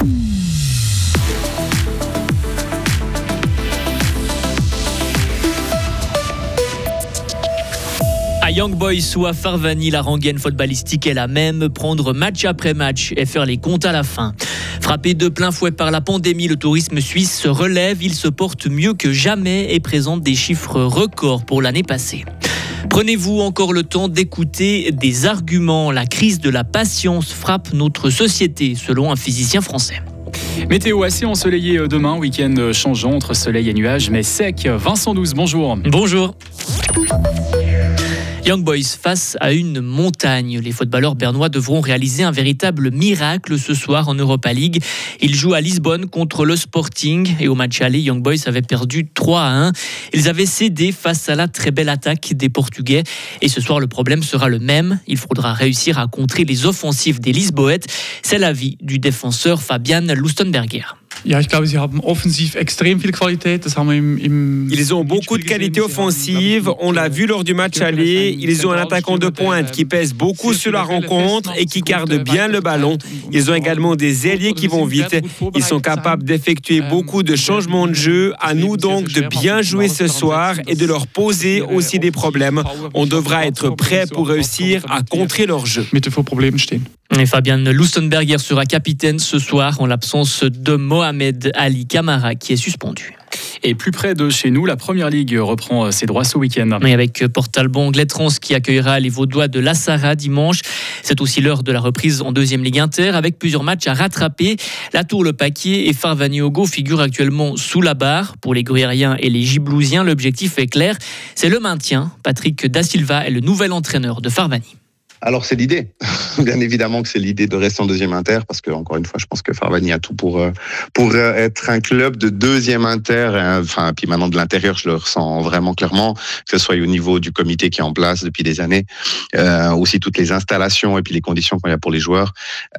À Young Boys ou à Farvani, la rengaine footballistique est la même, prendre match après match et faire les comptes à la fin. Frappé de plein fouet par la pandémie, le tourisme suisse se relève, il se porte mieux que jamais et présente des chiffres records pour l'année passée. Prenez-vous encore le temps d'écouter des arguments. La crise de la patience frappe notre société, selon un physicien français. Météo assez ensoleillé demain, week-end changeant entre soleil et nuages, mais sec. Vincent 12, bonjour. Bonjour. Young Boys face à une montagne. Les footballeurs bernois devront réaliser un véritable miracle ce soir en Europa League. Ils jouent à Lisbonne contre le Sporting et au match aller, Young Boys avait perdu 3 à 1. Ils avaient cédé face à la très belle attaque des Portugais et ce soir le problème sera le même. Il faudra réussir à contrer les offensives des Lisboètes. C'est l'avis du défenseur Fabian Lustenberger. Ja, ich glaube, sie haben offensiv extrem viel Qualität. Das haben wir im, im Ils ont beaucoup de qualité offensive. On l'a vu lors du match aller. Ils ont un attaquant de pointe qui pèse beaucoup sur la rencontre et qui garde bien le ballon. Ils ont également des ailiers qui vont vite. Ils sont capables d'effectuer beaucoup de changements de jeu. À nous donc de bien jouer ce soir et de leur poser aussi des problèmes. On devra être prêt pour réussir à contrer leur jeu. Problemen stehen. Et Fabian Lustenberger sera capitaine ce soir en l'absence de Mohamed Ali Kamara qui est suspendu. Et plus près de chez nous, la Première Ligue reprend ses droits ce week-end. Et avec Portalbon Glettrans qui accueillera les Vaudois de Lassara dimanche. C'est aussi l'heure de la reprise en deuxième Ligue Inter avec plusieurs matchs à rattraper. La Tour, le Paquier et Farvaniogo figurent actuellement sous la barre. Pour les Gruyériens et les Giblousiens, l'objectif est clair, c'est le maintien. Patrick Da Silva est le nouvel entraîneur de Farvani. Alors c'est l'idée, bien évidemment que c'est l'idée de rester en deuxième inter parce que encore une fois, je pense que Farvani a tout pour euh, pour euh, être un club de deuxième inter. Enfin, puis maintenant de l'intérieur, je le ressens vraiment clairement, que ce soit au niveau du comité qui est en place depuis des années, euh, aussi toutes les installations et puis les conditions y a pour les joueurs.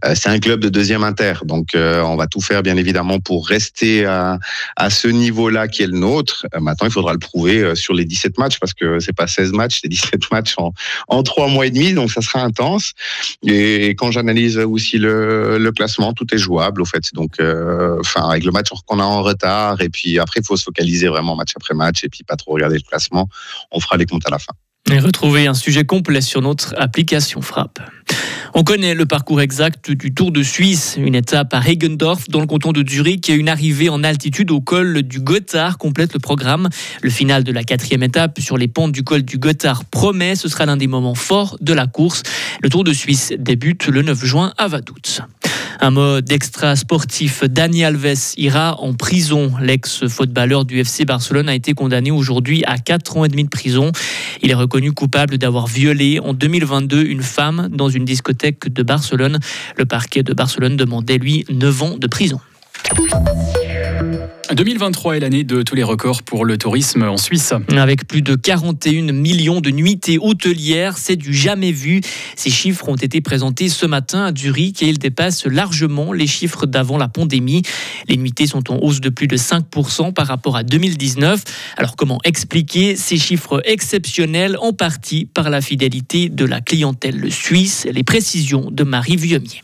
Euh, c'est un club de deuxième inter, donc euh, on va tout faire bien évidemment pour rester à, à ce niveau-là qui est le nôtre. maintenant, il faudra le prouver sur les 17 matchs parce que c'est pas 16 matchs, c'est 17 matchs en en trois mois et demi, donc ça intense. Et quand j'analyse aussi le, le, classement, tout est jouable au fait. Donc, euh, enfin, avec le match qu'on a en retard, et puis après, il faut se focaliser vraiment match après match, et puis pas trop regarder le classement. On fera les comptes à la fin. Et retrouver un sujet complet sur notre application Frappe. On connaît le parcours exact du Tour de Suisse, une étape à Regendorf dans le canton de Zurich et une arrivée en altitude au col du Gotthard complète le programme. Le final de la quatrième étape sur les pentes du col du Gotthard promet, ce sera l'un des moments forts de la course. Le Tour de Suisse débute le 9 juin à Vaduz. Un mode extra sportif, Dani Alves ira en prison. L'ex-footballeur du FC Barcelone a été condamné aujourd'hui à 4 ans et demi de prison. Il est reconnu coupable d'avoir violé en 2022 une femme dans une discothèque de Barcelone. Le parquet de Barcelone demandait lui 9 ans de prison. 2023 est l'année de tous les records pour le tourisme en Suisse. Avec plus de 41 millions de nuitées hôtelières, c'est du jamais vu. Ces chiffres ont été présentés ce matin à Zurich et ils dépassent largement les chiffres d'avant la pandémie. Les nuitées sont en hausse de plus de 5% par rapport à 2019. Alors comment expliquer ces chiffres exceptionnels en partie par la fidélité de la clientèle suisse? Les précisions de Marie Vieumier.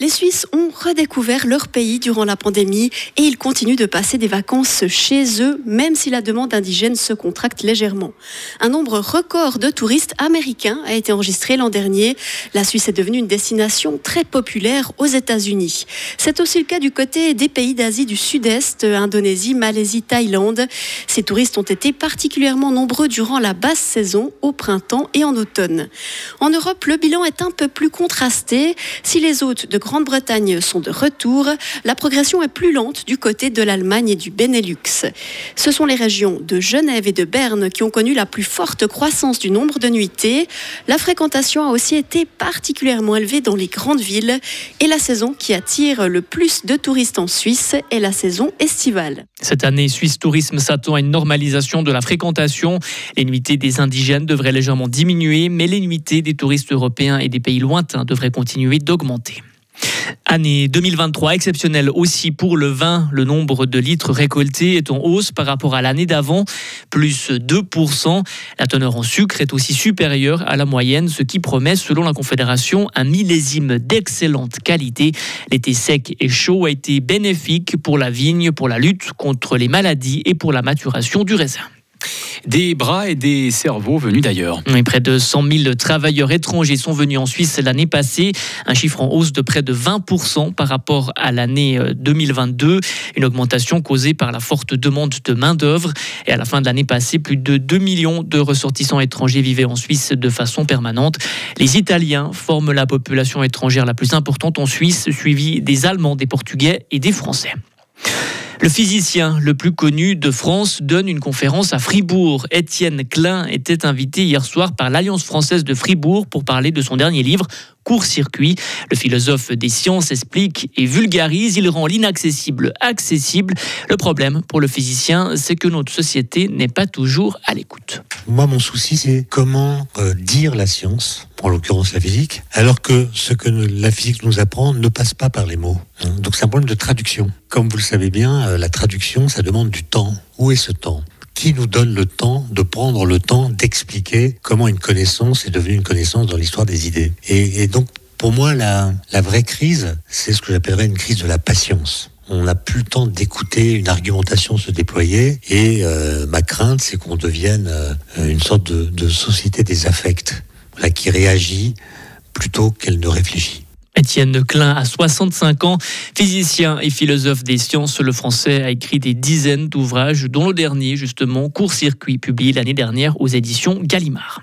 Les Suisses ont redécouvert leur pays durant la pandémie et ils continuent de passer des vacances chez eux, même si la demande indigène se contracte légèrement. Un nombre record de touristes américains a été enregistré l'an dernier. La Suisse est devenue une destination très populaire aux États-Unis. C'est aussi le cas du côté des pays d'Asie du Sud-Est, Indonésie, Malaisie, Thaïlande. Ces touristes ont été particulièrement nombreux durant la basse saison, au printemps et en automne. En Europe, le bilan est un peu plus contrasté. Si les hôtes de Grande-Bretagne sont de retour, la progression est plus lente du côté de l'Allemagne et du Benelux. Ce sont les régions de Genève et de Berne qui ont connu la plus forte croissance du nombre de nuitées. La fréquentation a aussi été particulièrement élevée dans les grandes villes et la saison qui attire le plus de touristes en Suisse est la saison estivale. Cette année, Suisse Tourisme s'attend à une normalisation de la fréquentation. Les nuitées des indigènes devraient légèrement diminuer, mais les nuitées des touristes européens et des pays lointains devraient continuer d'augmenter. Année 2023 exceptionnelle aussi pour le vin. Le nombre de litres récoltés est en hausse par rapport à l'année d'avant, plus 2%. La teneur en sucre est aussi supérieure à la moyenne, ce qui promet, selon la Confédération, un millésime d'excellente qualité. L'été sec et chaud a été bénéfique pour la vigne, pour la lutte contre les maladies et pour la maturation du raisin. Des bras et des cerveaux venus d'ailleurs. près de 100 000 travailleurs étrangers sont venus en Suisse l'année passée, un chiffre en hausse de près de 20% par rapport à l'année 2022, euh, une augmentation causée par la forte demande de main-d'œuvre. Et à la fin de l'année passée, plus de 2 millions de ressortissants étrangers vivaient en Suisse de façon permanente. Les Italiens forment la population étrangère la plus importante en Suisse, suivie des Allemands, des Portugais et des Français. Le physicien le plus connu de France donne une conférence à Fribourg. Étienne Klein était invité hier soir par l'Alliance française de Fribourg pour parler de son dernier livre, court-circuit. Le philosophe des sciences explique et vulgarise, il rend l'inaccessible accessible. Le problème pour le physicien, c'est que notre société n'est pas toujours à l'écoute. Moi, mon souci, c'est comment euh, dire la science, en l'occurrence la physique, alors que ce que la physique nous apprend ne passe pas par les mots. Hein. Donc c'est un problème de traduction. Comme vous le savez bien, euh, la traduction, ça demande du temps. Où est ce temps? Qui nous donne le temps de prendre le temps d'expliquer comment une connaissance est devenue une connaissance dans l'histoire des idées? Et, donc, pour moi, la, la vraie crise, c'est ce que j'appellerais une crise de la patience on n'a plus le temps d'écouter une argumentation se déployer et euh, ma crainte c'est qu'on devienne euh, une sorte de, société des affects qui réagit plutôt qu'elle ne réfléchit. Étienne Klein a 65 ans, physicien et philosophe des sciences. Le français a écrit des dizaines d'ouvrages, dont le dernier, justement, Court-circuit, publié l'année dernière aux éditions Gallimard.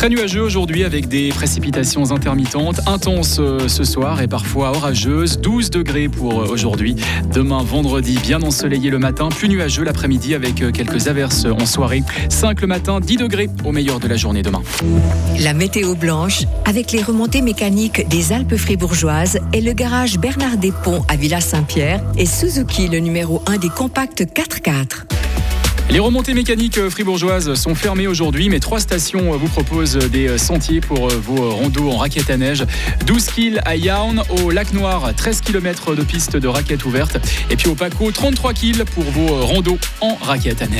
Très nuageux aujourd'hui avec des précipitations intermittentes, intenses euh, ce soir et parfois orageuses. 12 degrés pour euh, aujourd'hui. Demain, vendredi, bien ensoleillé le matin, plus nuageux l'après-midi avec euh, quelques averses en soirée. 5 le matin, 10 degrés au meilleur de la journée demain. La météo blanche avec les remontées mécaniques des Alpes fribourgeoises et le garage Bernard Desponts à Villa-Saint-Pierre et Suzuki, le numéro 1 des compacts 4x4. Les remontées mécaniques euh, fribourgeoises sont fermées aujourd'hui, mais trois stations euh, vous proposent des euh, sentiers pour vos rondos en raquettes à neige. 12 kills à Yaun, au Lac Noir, 13 km de pistes de raquettes ouvertes. Et puis au Paco, 33 kills pour vos rondos en raquettes à neige.